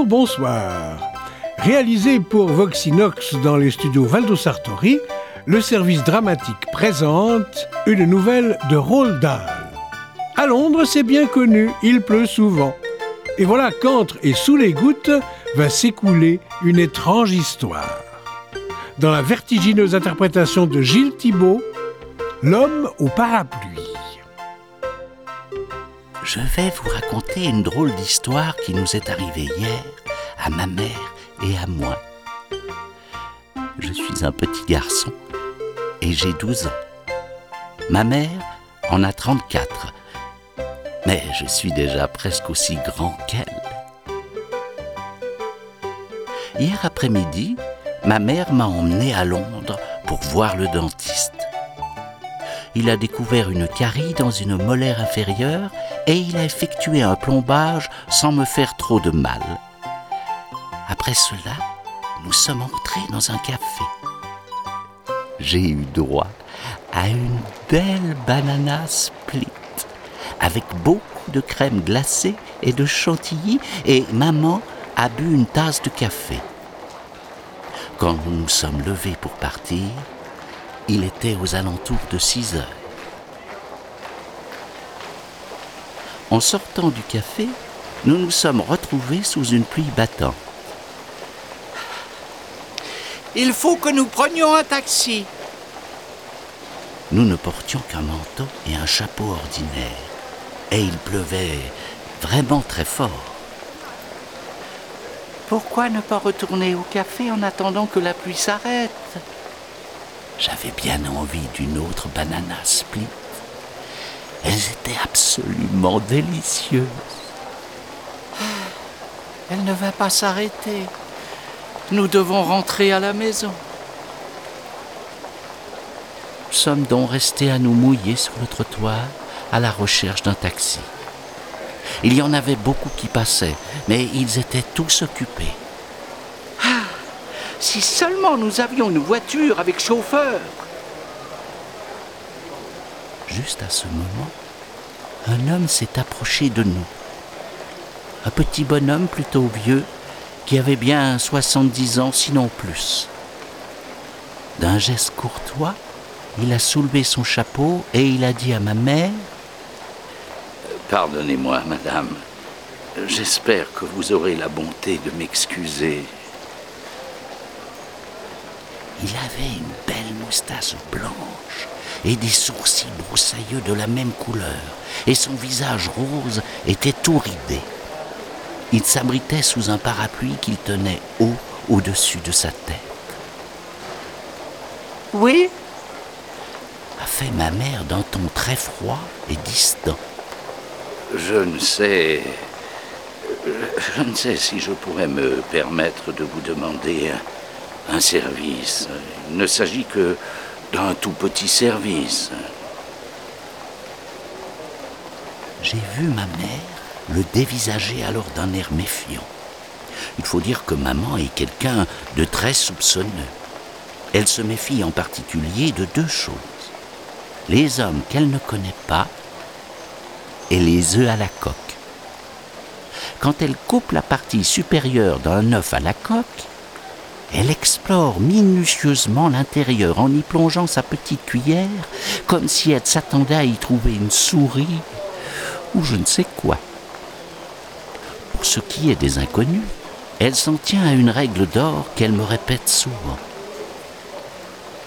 Bonsoir. Réalisé pour Voxinox dans les studios Valdo Sartori, le service dramatique présente une nouvelle de Roald Dahl. À Londres, c'est bien connu, il pleut souvent. Et voilà qu'entre et sous les gouttes va s'écouler une étrange histoire. Dans la vertigineuse interprétation de Gilles Thibault, L'homme au parapluie. Je vais vous raconter une drôle d'histoire qui nous est arrivée hier à ma mère et à moi. Je suis un petit garçon et j'ai 12 ans. Ma mère en a 34, mais je suis déjà presque aussi grand qu'elle. Hier après-midi, ma mère m'a emmené à Londres pour voir le dentiste. Il a découvert une carie dans une molaire inférieure et il a effectué un plombage sans me faire trop de mal. Après cela, nous sommes entrés dans un café. J'ai eu droit à une belle banana split avec beaucoup de crème glacée et de chantilly et maman a bu une tasse de café. Quand nous nous sommes levés pour partir, il était aux alentours de 6 heures. En sortant du café, nous nous sommes retrouvés sous une pluie battante. Il faut que nous prenions un taxi. Nous ne portions qu'un manteau et un chapeau ordinaire, et il pleuvait vraiment très fort. Pourquoi ne pas retourner au café en attendant que la pluie s'arrête? J'avais bien envie d'une autre banana split. Elles étaient absolument délicieuses. Elle ne va pas s'arrêter. Nous devons rentrer à la maison. Nous sommes donc restés à nous mouiller sur le trottoir à la recherche d'un taxi. Il y en avait beaucoup qui passaient, mais ils étaient tous occupés. Si seulement nous avions une voiture avec chauffeur. Juste à ce moment, un homme s'est approché de nous. Un petit bonhomme plutôt vieux qui avait bien 70 ans, sinon plus. D'un geste courtois, il a soulevé son chapeau et il a dit à ma mère Pardonnez-moi, madame. J'espère que vous aurez la bonté de m'excuser. Il avait une belle moustache blanche et des sourcils broussailleux de la même couleur, et son visage rose était tout ridé. Il s'abritait sous un parapluie qu'il tenait haut au-dessus de sa tête. Oui a fait ma mère d'un ton très froid et distant. Je ne sais. Je ne sais si je pourrais me permettre de vous demander un, service. Il ne s'agit que d'un tout petit service. J'ai vu ma mère le dévisager alors d'un air méfiant. Il faut dire que maman est quelqu'un de très soupçonneux. Elle se méfie en particulier de deux choses. Les hommes qu'elle ne connaît pas et les œufs à la coque. Quand elle coupe la partie supérieure d'un œuf à la coque, elle explore minutieusement l'intérieur en y plongeant sa petite cuillère, comme si elle s'attendait à y trouver une souris ou je ne sais quoi. Pour ce qui est des inconnus, elle s'en tient à une règle d'or qu'elle me répète souvent.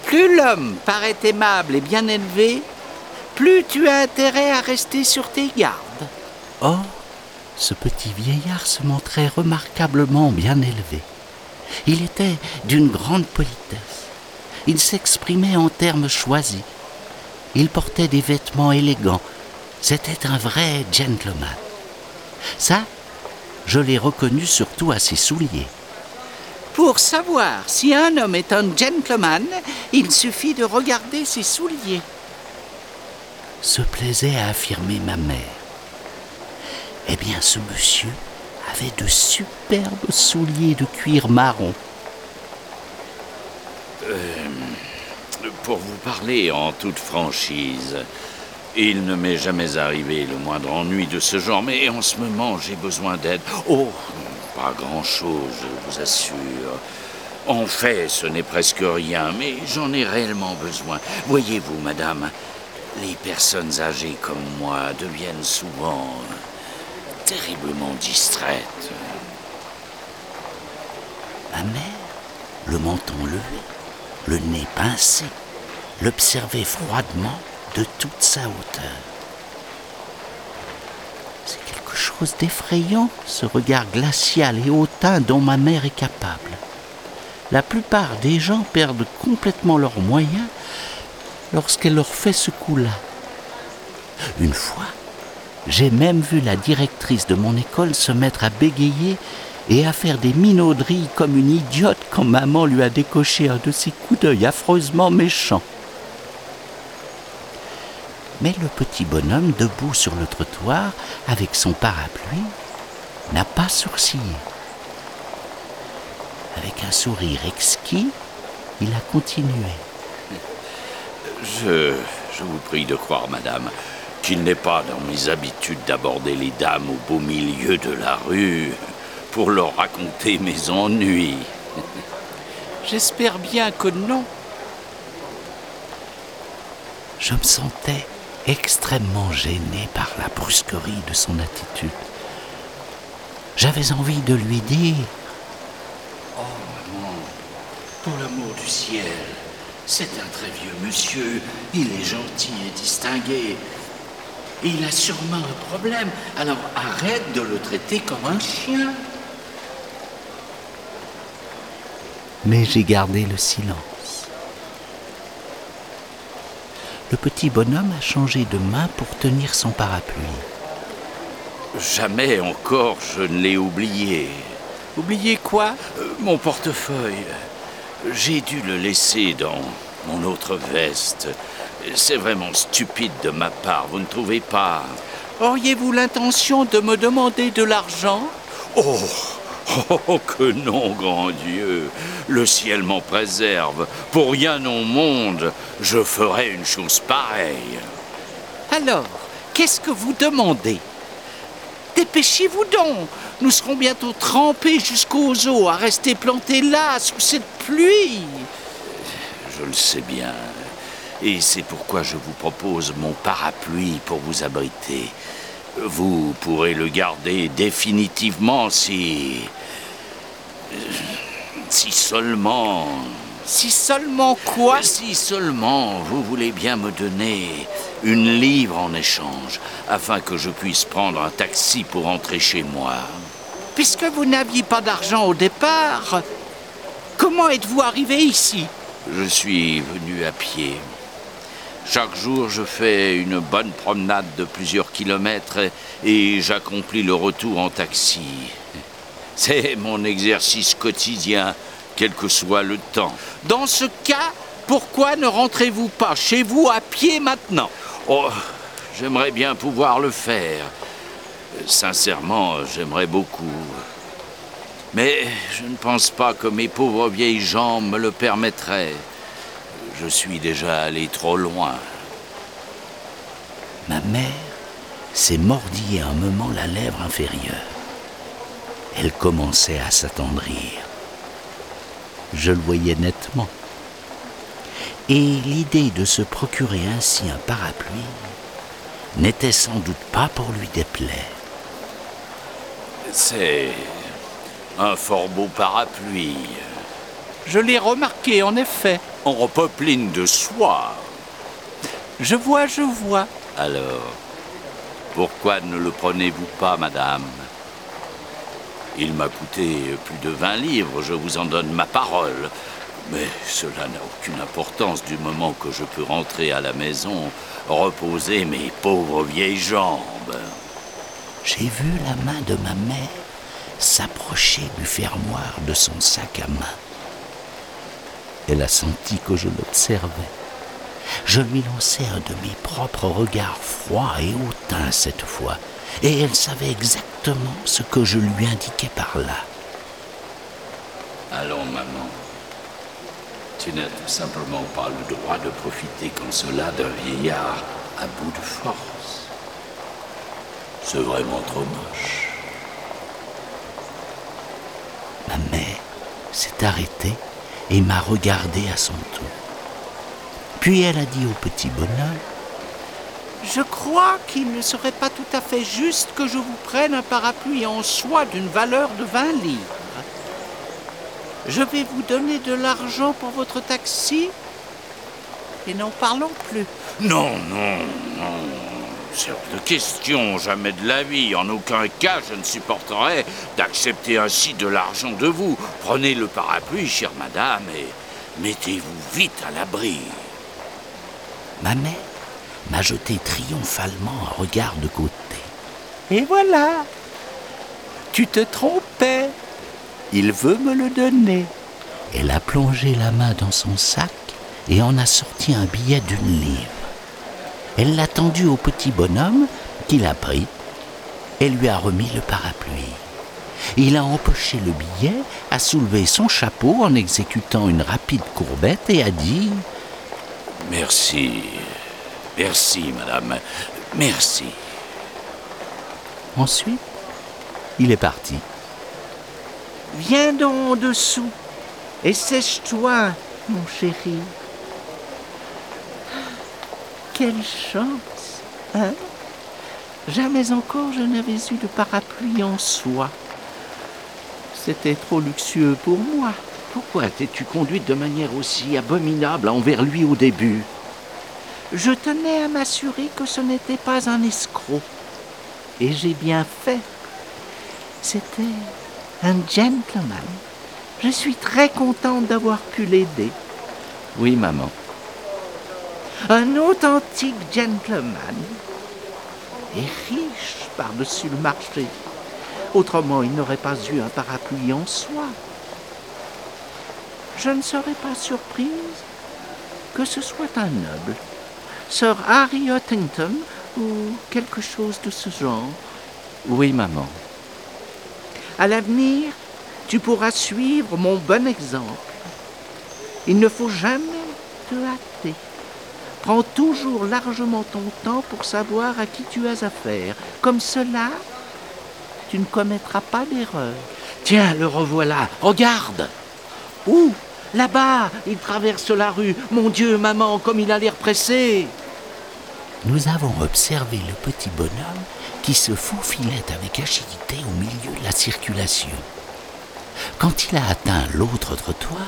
Plus l'homme paraît aimable et bien élevé, plus tu as intérêt à rester sur tes gardes. Or, ce petit vieillard se montrait remarquablement bien élevé. Il était d'une grande politesse. Il s'exprimait en termes choisis. Il portait des vêtements élégants. C'était un vrai gentleman. Ça, je l'ai reconnu surtout à ses souliers. Pour savoir si un homme est un gentleman, il suffit de regarder ses souliers. Se plaisait à affirmer ma mère. Eh bien, ce monsieur avait de superbes souliers de cuir marron. Euh, pour vous parler en toute franchise, Il ne m'est jamais arrivé le moindre ennui de ce genre, mais en ce moment, j'ai besoin d'aide. Oh, pas grand-chose, je vous assure. En fait, ce n'est presque rien, mais j'en ai réellement besoin. Voyez-vous, madame, les personnes âgées comme moi deviennent souvent terriblement distraites. Ma mère, le menton levé, le nez pincé, l'observait froidement de toute sa hauteur. C'est quelque chose d'effrayant, ce regard glacial et hautain dont ma mère est capable. La plupart des gens perdent complètement leurs moyens lorsqu'elle leur fait ce coup-là. Une fois, j'ai même vu la directrice de mon école se mettre à bégayer et à faire des minauderies comme une idiote quand maman lui a décoché un de ses coups d'œil affreusement méchants. Mais le petit bonhomme debout sur le trottoir avec son parapluie n'a pas sourcillé. Avec un sourire exquis, il a continué. Je, je vous prie de croire, madame, qu'il n'est pas dans mes habitudes d'aborder les dames au beau milieu de la rue pour leur raconter mes ennuis. J'espère bien que non. Je me sentais extrêmement gêné par la brusquerie de son attitude. J'avais envie de lui dire Oh maman, pour l'amour du ciel, c'est un très vieux monsieur, il est gentil et distingué. Et il a sûrement un problème, alors arrête de le traiter comme un chien. Mais j'ai gardé le silence le petit bonhomme a changé de main pour tenir son parapluie. Jamais encore je ne l'ai oublié. Oublié quoi? Euh, Mon portefeuille. J'ai dû le laisser dans mon autre veste. C'est vraiment stupide de ma part, vous ne trouvez pas? Auriez-vous l'intention de me demander de l'argent? Oh Oh, que non, grand Dieu Le ciel m'en préserve. Pour rien au monde, je ferais une chose pareille. Alors, qu'est-ce que vous demandez? Dépêchez-vous donc Nous serons bientôt trempés jusqu'aux os à rester plantés là, sous cette pluie Je le sais bien. Et c'est pourquoi je vous propose mon parapluie pour vous abriter. Vous pourrez le garder définitivement si... Si seulement... Si seulement quoi? Si seulement vous voulez bien me donner une livre en échange, afin que je puisse prendre un taxi pour rentrer chez moi. Puisque vous n'aviez pas d'argent au départ, comment êtes-vous arrivé ici? Je suis venu à pied. Chaque jour, je fais une bonne promenade de plusieurs kilomètres et j'accomplis le retour en taxi. C'est mon exercice quotidien, quel que soit le temps. Dans ce cas, pourquoi ne rentrez-vous pas chez vous à pied maintenant? Oh, j'aimerais bien pouvoir le faire. Sincèrement, j'aimerais beaucoup. Mais je ne pense pas que mes pauvres vieilles jambes me le permettraient. Je suis déjà allé trop loin. Ma mère s'est mordillé un moment la lèvre inférieure. Elle commençait à s'attendrir. Je le voyais nettement. Et l'idée de se procurer ainsi un parapluie n'était sans doute pas pour lui déplaire. C'est un fort beau parapluie. Je l'ai remarqué, en effet. En repeupline de soie. Je vois, je vois. Alors, pourquoi ne le prenez-vous pas, madame? Il m'a coûté plus de 20 livres, je vous en donne ma parole. Mais cela n'a aucune importance du moment que je peux rentrer à la maison, reposer mes pauvres vieilles jambes. J'ai vu la main de ma mère s'approcher du fermoir de son sac à main. Elle a senti que je l'observais. Je lui lançai un de mes propres regards froids et hautains cette fois, et elle savait exactement ce que je lui indiquais par là. Allons, maman. Tu n'as tout simplement pas le droit de profiter comme cela d'un vieillard à bout de force. C'est vraiment trop moche. Ma mère s'est arrêtée et m'a regardé à son tour. Puis elle a dit au petit bonhomme Je crois qu'il ne serait pas tout à fait juste que je vous prenne un parapluie en soie d'une valeur de 20 livres. Je vais vous donner de l'argent pour votre taxi et n'en parlons plus. Non, non, non. C'est hors de question, jamais de la vie. En aucun cas, je ne supporterai d'accepter ainsi de l'argent de vous. Prenez le parapluie, chère madame, et mettez-vous vite à l'abri. Ma mère m'a jeté triomphalement un regard de côté. Et voilà Tu te trompais Il veut me le donner. Elle a plongé la main dans son sac et en a sorti un billet d'une livre. Elle l'a tendu au petit bonhomme qui l'a pris et lui a remis le parapluie. Il a empoché le billet, a soulevé son chapeau en exécutant une rapide courbette et a dit Merci. Merci, madame. Merci. Ensuite, il est parti. Viens donc dessous et sèche-toi, mon chéri. Quelle chance, hein? Jamais encore je n'avais eu de parapluie en soie. C'était trop luxueux pour moi. Pourquoi t'es-tu conduite de manière aussi abominable envers lui au début? Je tenais à m'assurer que ce n'était pas un escroc. Et j'ai bien fait. C'était un gentleman. Je suis très contente d'avoir pu l'aider. Oui, maman. Un authentique gentleman. Et riche par-dessus le marché. Autrement, il n'aurait pas eu un parapluie en soie. Je ne serais pas surprise que ce soit un noble. Sir Harry Huntington ou quelque chose de ce genre. Oui, maman. À l'avenir, tu pourras suivre mon bon exemple. Il ne faut jamais te hâter. Prends toujours largement ton temps pour savoir à qui tu as affaire. Comme cela, tu ne commettras pas d'erreur. Tiens, le revoilà. Regarde. Où Là-bas, il traverse la rue. Mon Dieu, maman, comme il a l'air pressé. Nous avons observé le petit bonhomme qui se faufilait avec agilité au milieu de la circulation. Quand il a atteint l'autre trottoir,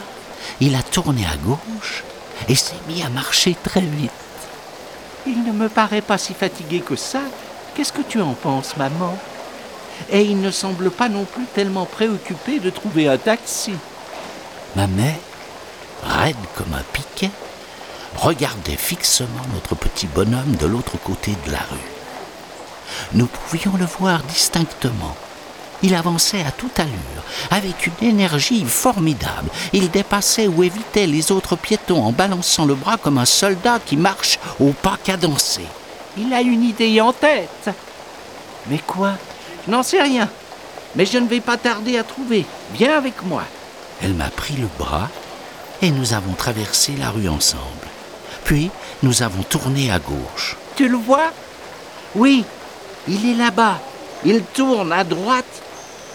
il a tourné à gauche et s'est mis à marcher très vite. Il ne me paraît pas si fatigué que ça. Qu'est-ce que tu en penses, maman? Et il ne semble pas non plus tellement préoccupé de trouver un taxi. Ma mère, raide comme un piquet, regardait fixement notre petit bonhomme de l'autre côté de la rue. Nous pouvions le voir distinctement. Il avançait à toute allure, avec une énergie formidable. Il dépassait ou évitait les autres piétons en balançant le bras comme un soldat qui marche au pas cadencé. Il a une idée en tête. Mais quoi? Je n'en sais rien. Mais je ne vais pas tarder à trouver. Viens avec moi. Elle m'a pris le bras et nous avons traversé la rue ensemble. Puis nous avons tourné à gauche. Tu le vois? Oui, il est là-bas. Il tourne à droite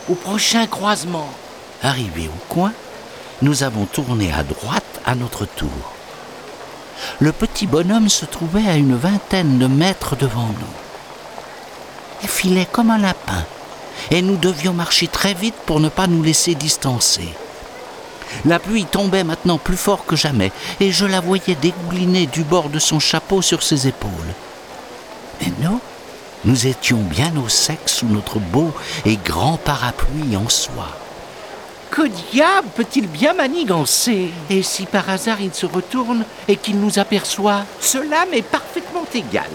au prochain croisement. Arrivé au coin, nous avons tourné à droite à notre tour. Le petit bonhomme se trouvait à une vingtaine de mètres devant nous. Il filait comme un lapin, et nous devions marcher très vite pour ne pas nous laisser distancer. La pluie tombait maintenant plus fort que jamais, et je la voyais dégouliner du bord de son chapeau sur ses épaules. Mais nous, nous étions bien au sec sous notre beau et grand parapluie en soie. Que diable peut-il bien manigancer? Et si par hasard il se retourne et qu'il nous aperçoit? Cela m'est parfaitement égal.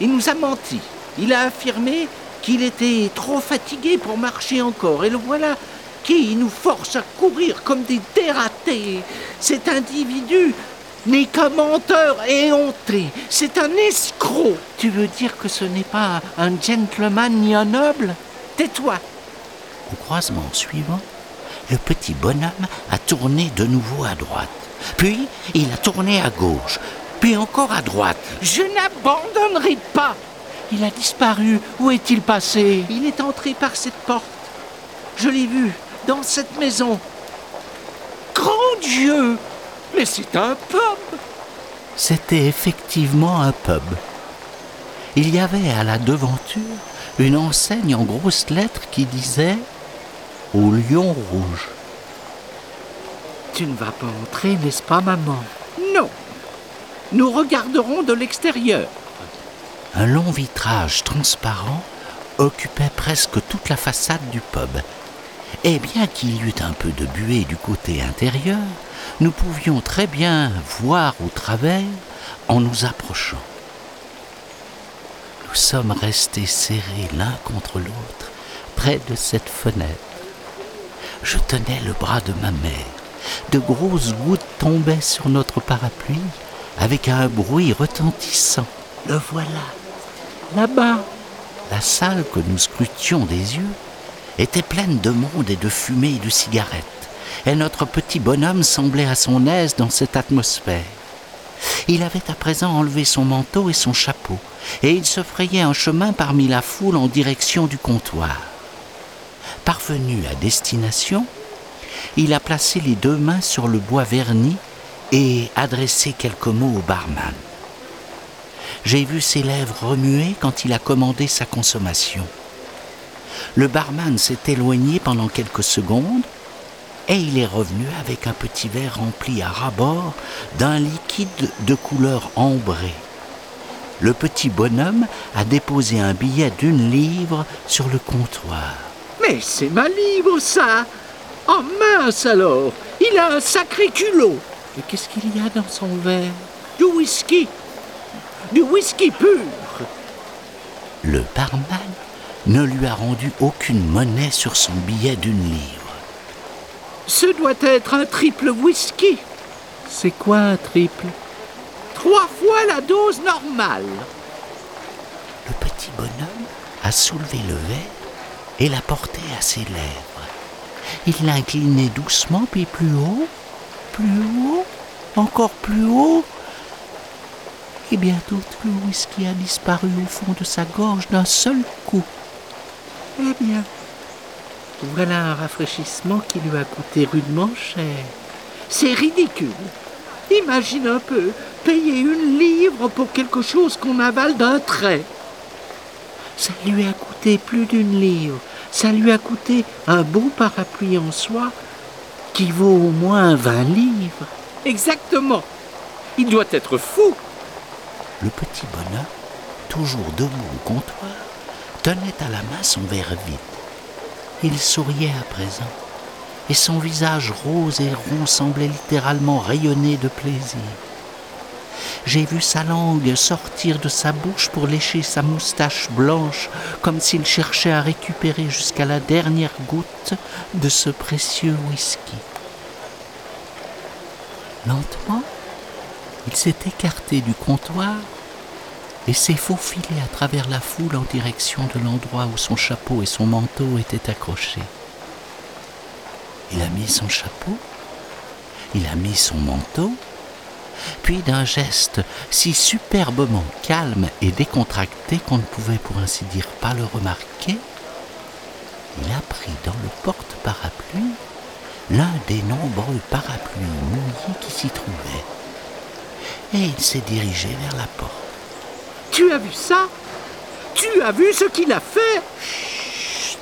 Il nous a menti. Il a affirmé qu'il était trop fatigué pour marcher encore. Et le voilà qui nous force à courir comme des dératés. Cet individu n'est qu'un menteur éhonté. C'est un escroc. Tu veux dire que ce n'est pas un gentleman ni un noble? Tais-toi. Au croisement suivant, le petit bonhomme a tourné de nouveau à droite. Puis il a tourné à gauche. puis encore à droite. Je n'abandonnerai pas. Il a disparu. Où est-il passé? Il est entré par cette porte. Je l'ai vu dans cette maison. Grand Dieu Mais c'est un pub C'était effectivement un pub. Il y avait à la devanture une enseigne en grosses lettres qui disait Au lion rouge. Tu ne vas pas entrer, n'est-ce pas, maman? Non. Nous regarderons de l'extérieur. Un long vitrage transparent occupait presque toute la façade du pub. Et bien qu'il y eût un peu de buée du côté intérieur, nous pouvions très bien voir au travers en nous approchant. Nous sommes restés serrés l'un contre l'autre près de cette fenêtre. Je tenais le bras de ma mère. De grosses gouttes tombaient sur notre parapluie avec un bruit retentissant. Le voilà, là-bas. La salle que nous scrutions des yeux était pleine de monde et de fumée et de cigarettes, et notre petit bonhomme semblait à son aise dans cette atmosphère. Il avait à présent enlevé son manteau et son chapeau, et il se frayait un chemin parmi la foule en direction du comptoir. Parvenu à destination, il a placé les deux mains sur le bois verni et adressé quelques mots au barman. J'ai vu ses lèvres remuer quand il a commandé sa consommation. Le barman s'est éloigné pendant quelques secondes et il est revenu avec un petit verre rempli à ras-bord d'un liquide de couleur ambrée. Le petit bonhomme a déposé un billet d'une livre sur le comptoir. Mais c'est ma livre, ça Oh mince alors Il a un sacré culot Et qu'est-ce qu'il y a dans son verre? Du whisky Du whisky pur Le barman ne lui a rendu aucune monnaie sur son billet d'une livre. Ce doit être un triple whisky. C'est quoi un triple? Trois fois la dose normale. Le petit bonhomme a soulevé le verre et l'a porté à ses lèvres. Il l'a incliné doucement, puis plus haut, plus haut, encore plus haut. Et bientôt tout le whisky a disparu au fond de sa gorge d'un seul coup. Eh bien, voilà un rafraîchissement qui lui a coûté rudement cher. C'est ridicule. Imagine un peu, payer une livre pour quelque chose qu'on avale d'un trait. Ça lui a coûté plus d'une livre. Ça lui a coûté un beau parapluie en soie qui vaut au moins 20 livres. Exactement. Il doit être fou. Le petit bonhomme, toujours debout au comptoir, tenait à la main son verre vide. Il souriait à présent, et son visage rose et rond semblait littéralement rayonner de plaisir. J'ai vu sa langue sortir de sa bouche pour lécher sa moustache blanche, comme s'il cherchait à récupérer jusqu'à la dernière goutte de ce précieux whisky. Lentement, il s'est écarté du comptoir et s'est faufilé à travers la foule en direction de l'endroit où son chapeau et son manteau étaient accrochés. Il a mis son chapeau, il a mis son manteau, puis d'un geste si superbement calme et décontracté qu'on ne pouvait pour ainsi dire pas le remarquer, il a pris dans le porte-parapluie l'un des nombreux parapluies mouillés qui s'y trouvaient, et il s'est dirigé vers la porte. Tu as vu ça? Tu as vu ce qu'il a fait? Chut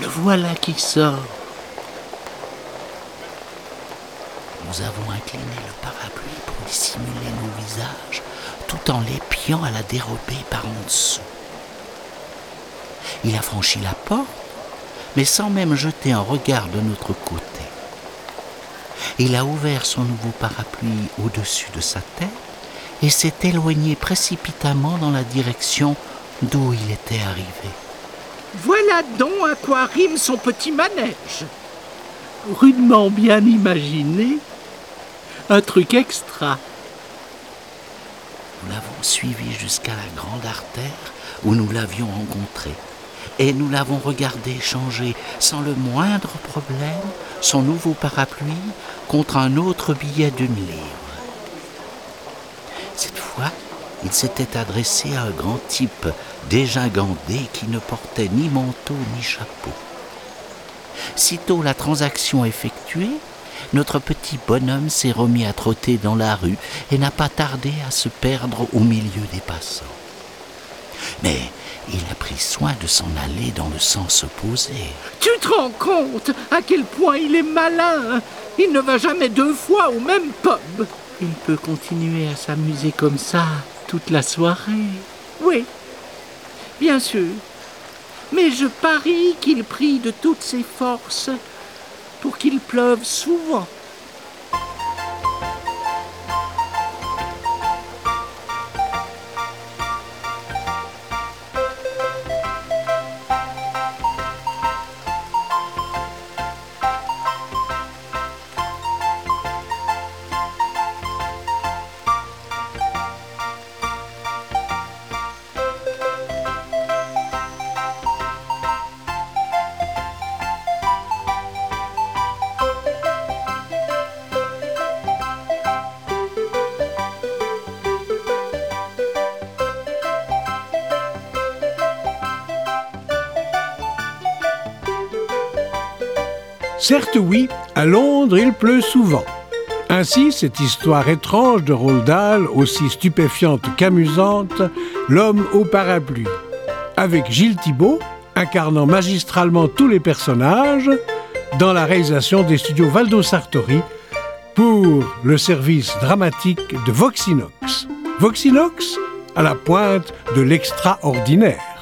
Le voilà qui sort. Nous avons incliné le parapluie pour dissimuler nos visages tout en l'épiant à la dérobée par en dessous. Il a franchi la porte, mais sans même jeter un regard de notre côté. Il a ouvert son nouveau parapluie au-dessus de sa tête et s'est éloigné précipitamment dans la direction d'où il était arrivé. Voilà donc à quoi rime son petit manège. Rudement bien imaginé. Un truc extra. Nous l'avons suivi jusqu'à la grande artère où nous l'avions rencontré. Et nous l'avons regardé changer sans le moindre problème son nouveau parapluie contre un autre billet d'une livre. Il s'était adressé à un grand type dégingandé qui ne portait ni manteau ni chapeau. Sitôt la transaction effectuée, notre petit bonhomme s'est remis à trotter dans la rue et n'a pas tardé à se perdre au milieu des passants. Mais il a pris soin de s'en aller dans le sens opposé. Tu te rends compte à quel point il est malin? Il ne va jamais deux fois au même pub. Il peut continuer à s'amuser comme ça toute la soirée. Oui, bien sûr. Mais je parie qu'il prie de toutes ses forces pour qu'il pleuve souvent. Certes oui, à Londres il pleut souvent. Ainsi, cette histoire étrange de Roald Dahl, aussi stupéfiante qu'amusante, L'homme au parapluie, avec Gilles Thibault, incarnant magistralement tous les personnages, dans la réalisation des studios Valdo Sartori, pour le service dramatique de Voxinox. Voxinox à la pointe de l'extraordinaire.